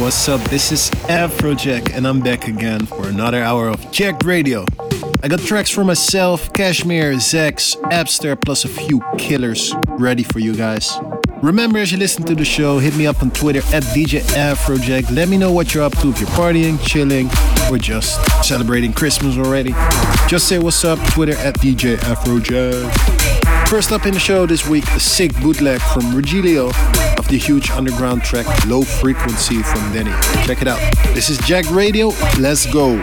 What's up? This is Afrojack, and I'm back again for another hour of Jacked Radio. I got tracks for myself, Cashmere, Zax, Abster, plus a few killers ready for you guys. Remember, as you listen to the show, hit me up on Twitter at DJ Afrojack. Let me know what you're up to if you're partying, chilling, or just celebrating Christmas already. Just say what's up, Twitter at DJ Afrojack. First up in the show this week, a sick bootleg from Regilio of the huge underground track Low Frequency from Denny. Check it out. This is Jacked Radio. Let's go.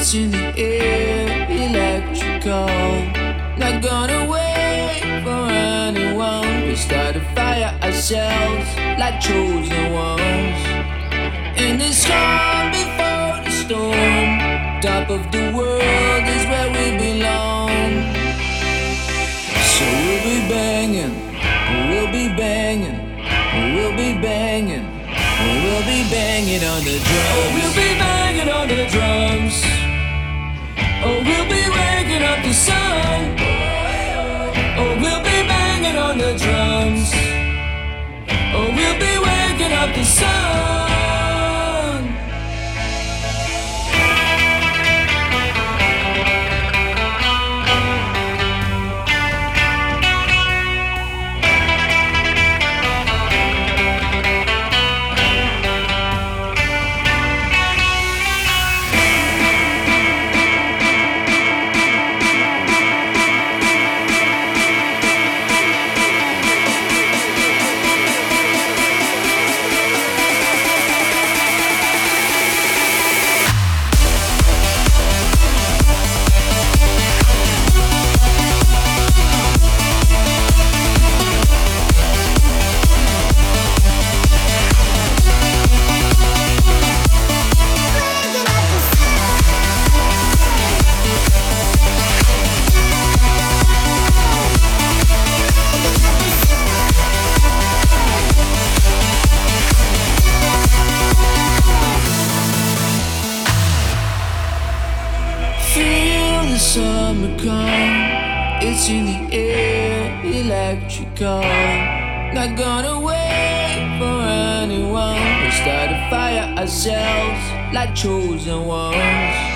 It's in the air, electrical. Not gonna wait for anyone. We start a fire ourselves like chosen ones. In the calm before the storm, top of the world is where we belong. So we'll be banging, we'll be banging, we'll be banging, we'll be banging on the drums. we'll be banging on the drums. We'll be waking up the sun. Oh, we'll be banging on the drums. Oh, we'll be waking up the sun. Not gonna wait for anyone. We start a fire ourselves like chosen ones.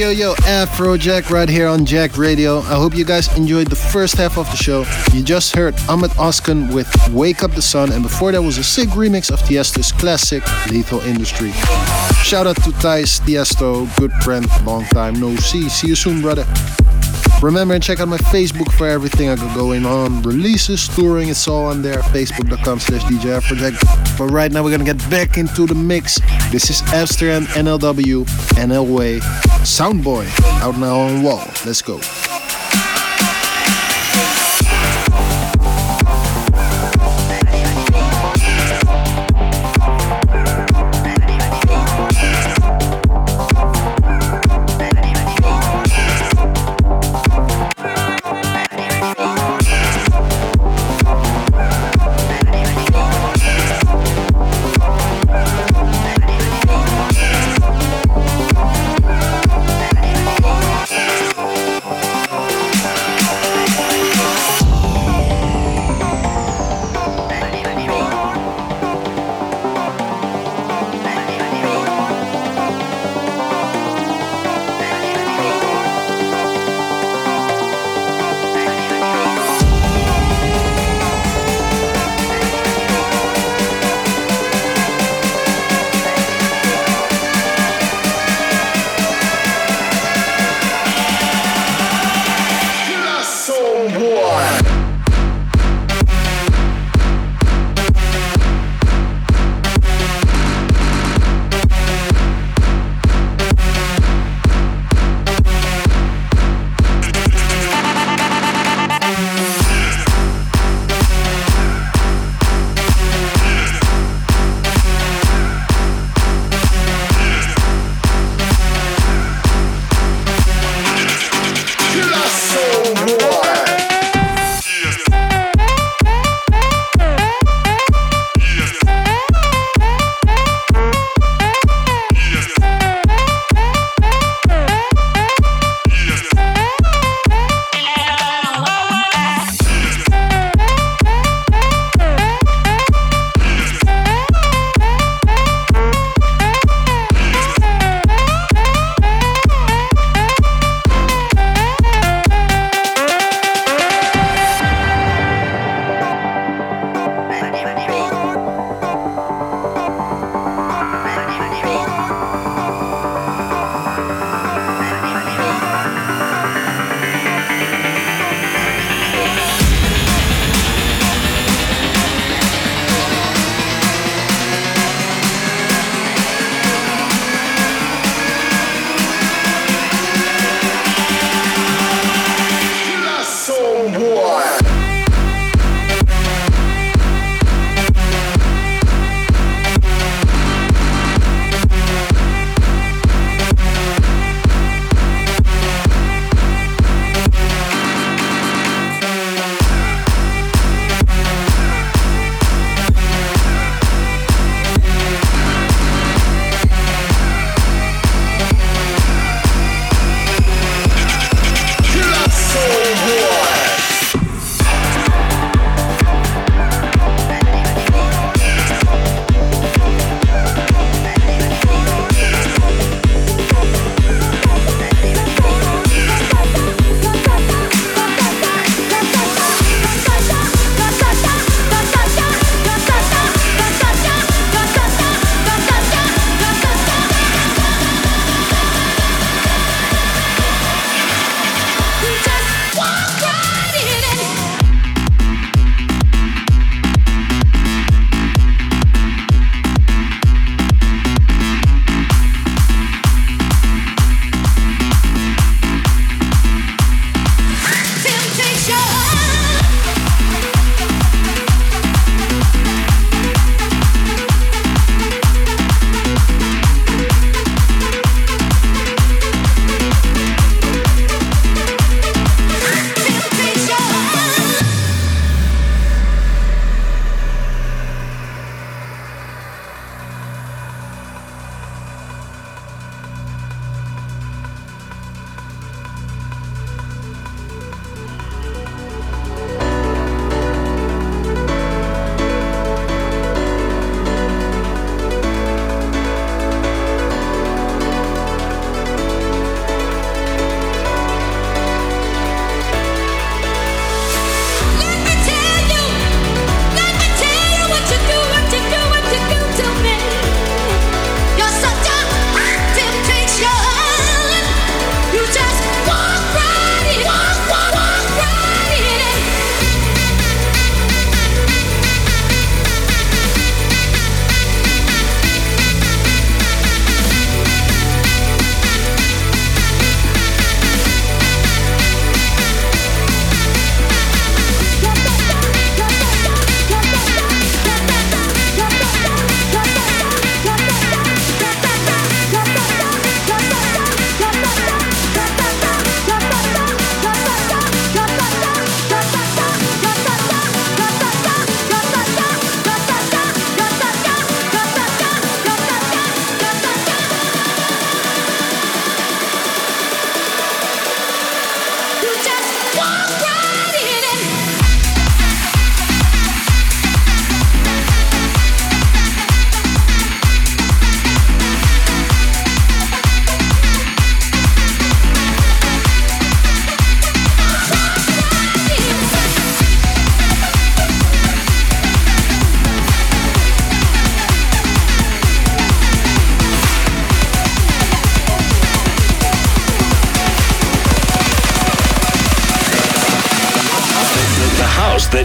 Yo, yo, yo, Afrojack right here on Jacked Radio. I hope you guys enjoyed the first half of the show. You just heard Ahmed Oskan with Wake Up the Sun, and before that was a sick remix of Tiesto's classic Lethal Industry. Shout out to Thijs Tiesto, good friend, long time no see. See you soon, brother. Remember and check out my Facebook for everything I got going on. Releases, touring, it's all on there. Facebook.com slash DJ Afrojack. But right now we're gonna get back into the mix. This is Abster and NLW, NLWay, Soundboy, out now on Wall. Let's go.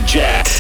Afrojack.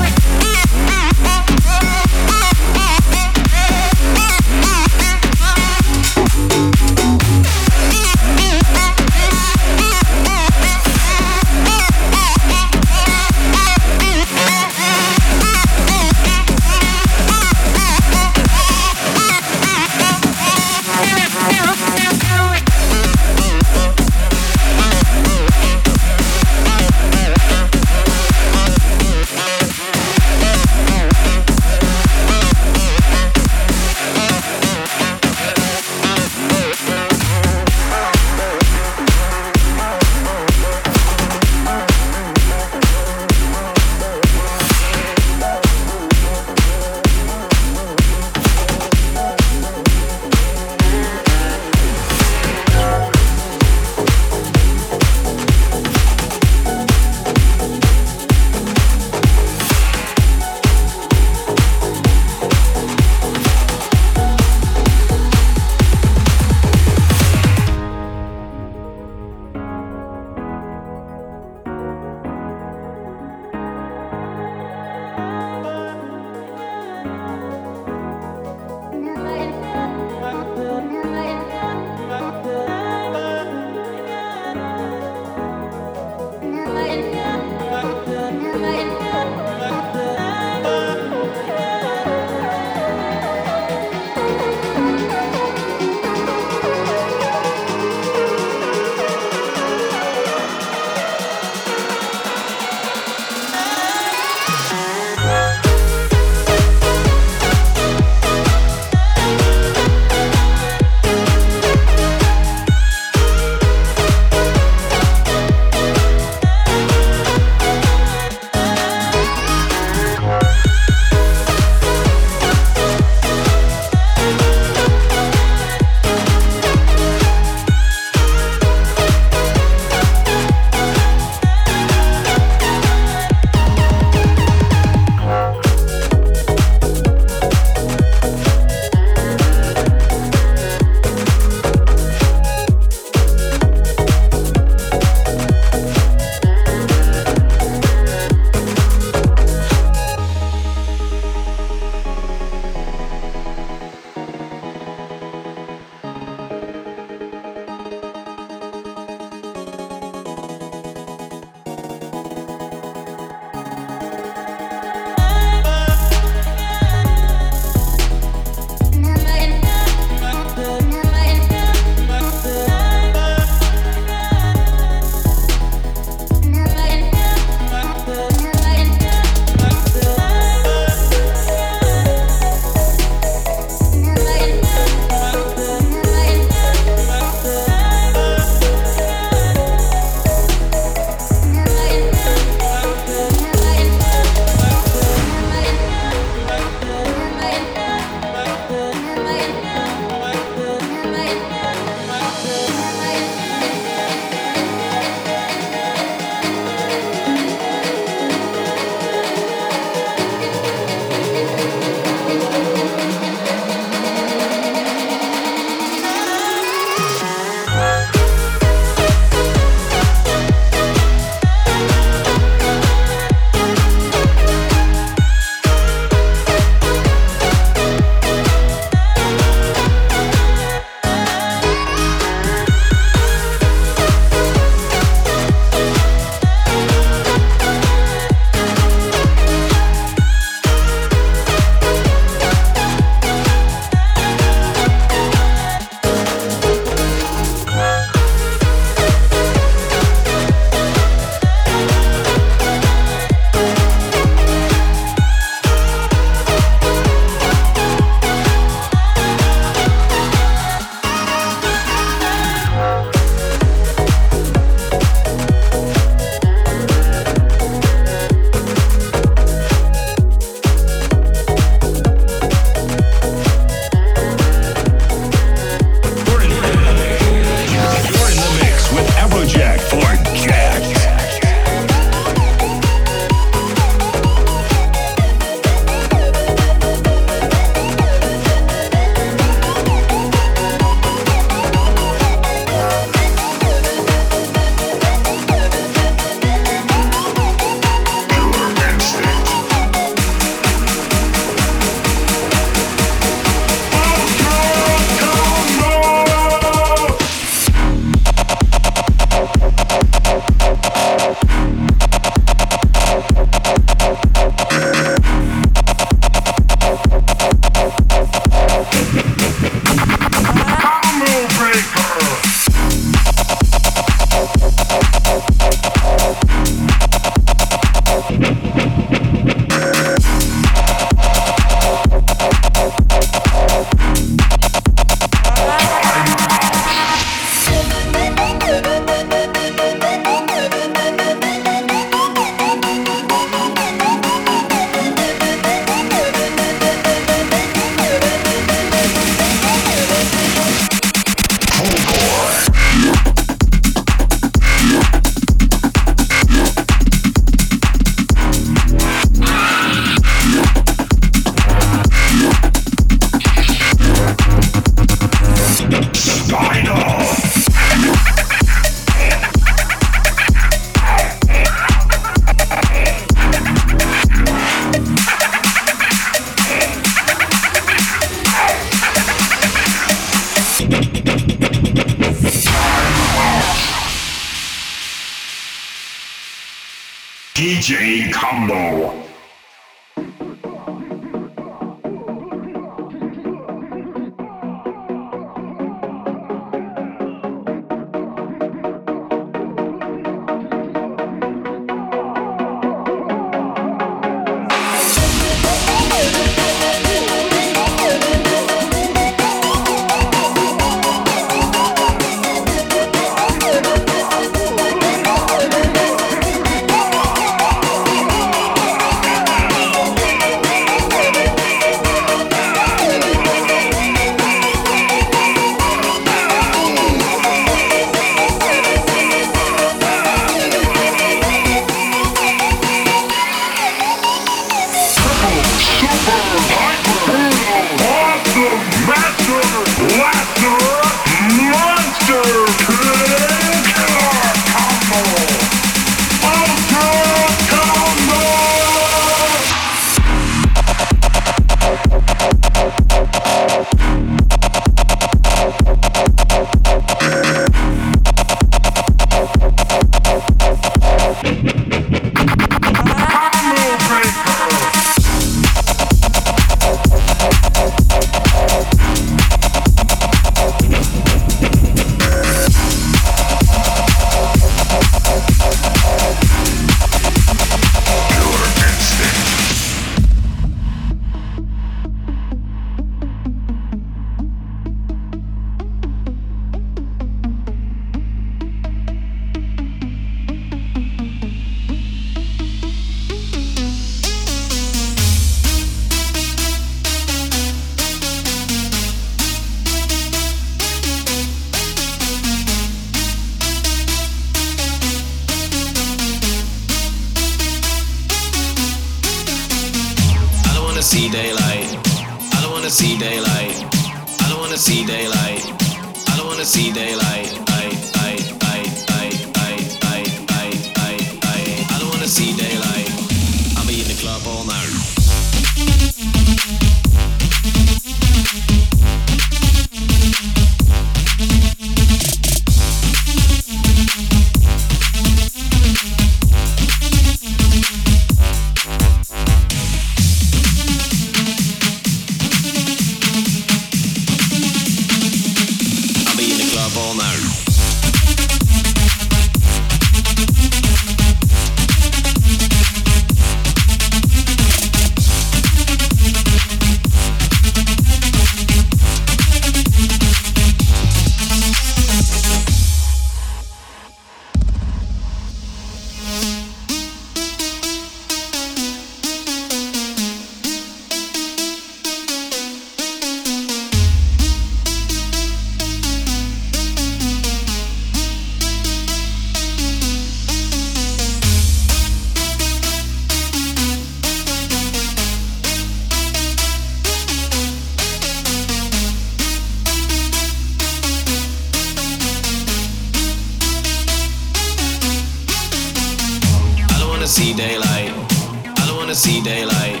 wanna see daylight.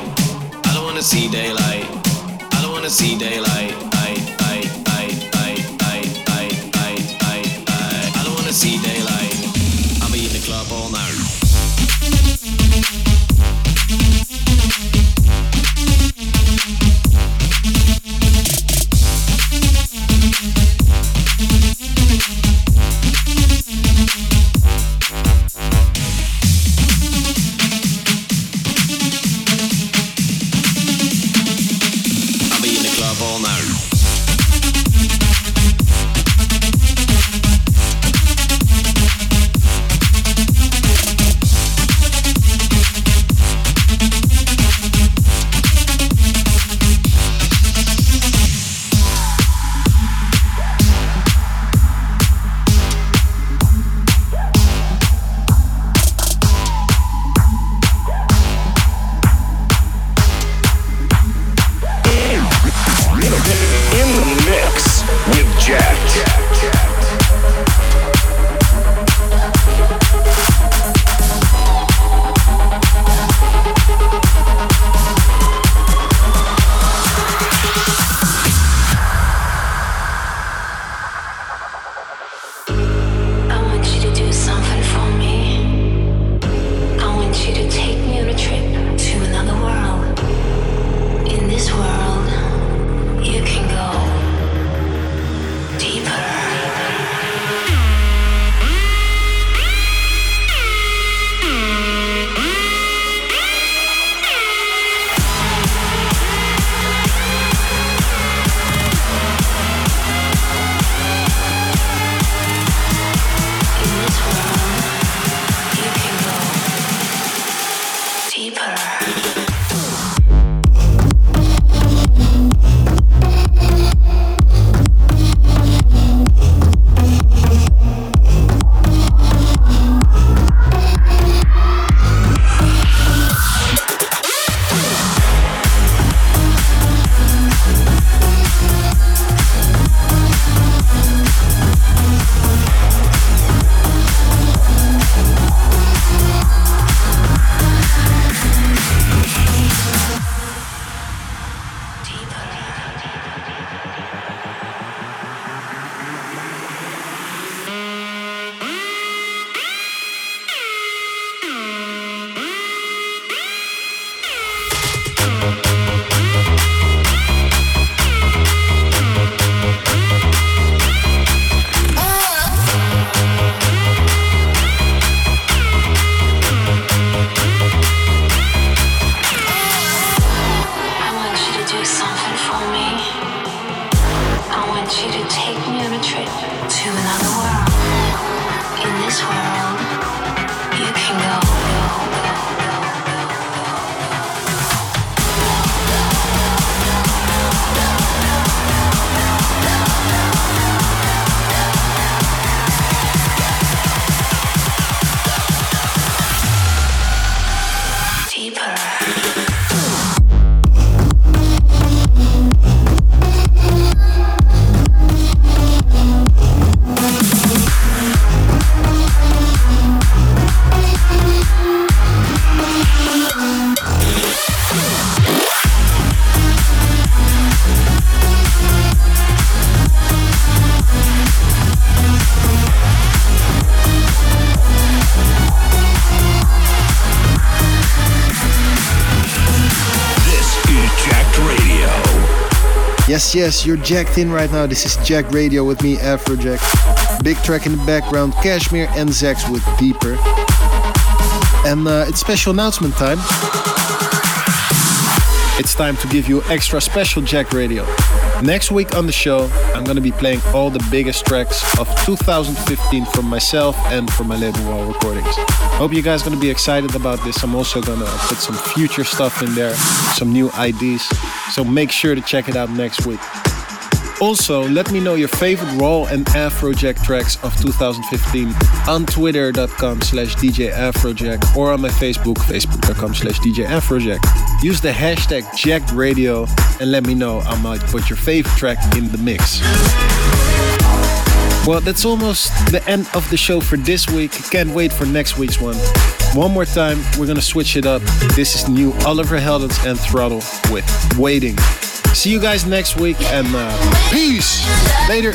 I don't wanna see daylight. I don't wanna see daylight. Yes, you're jacked in right now. This is Jacked Radio with me, Afrojack. Big track in the background, Cashmere and Zax with Deeper. And uh, it's special announcement time. It's time to give you extra special Jacked Radio. Next week on the show, I'm gonna be playing all the biggest tracks of 2015 from myself and from my label Wall Recordings. Hope you guys gonna be excited about this. I'm also gonna put some future stuff in there, some new IDs. So make sure to check it out next week. Also, let me know your favorite Raw and Afrojack tracks of 2015 on twitter.com slash DJ Afrojack or on my Facebook, facebook.com slash DJ Afrojack. Use the hashtag JackedRadio and let me know. I might put your favorite track in the mix. Well, that's almost the end of the show for this week. Can't wait for next week's one. One more time, we're gonna switch it up. This is new Oliver Heldens and Throttle with Waiting. See you guys next week and uh, peace. Later.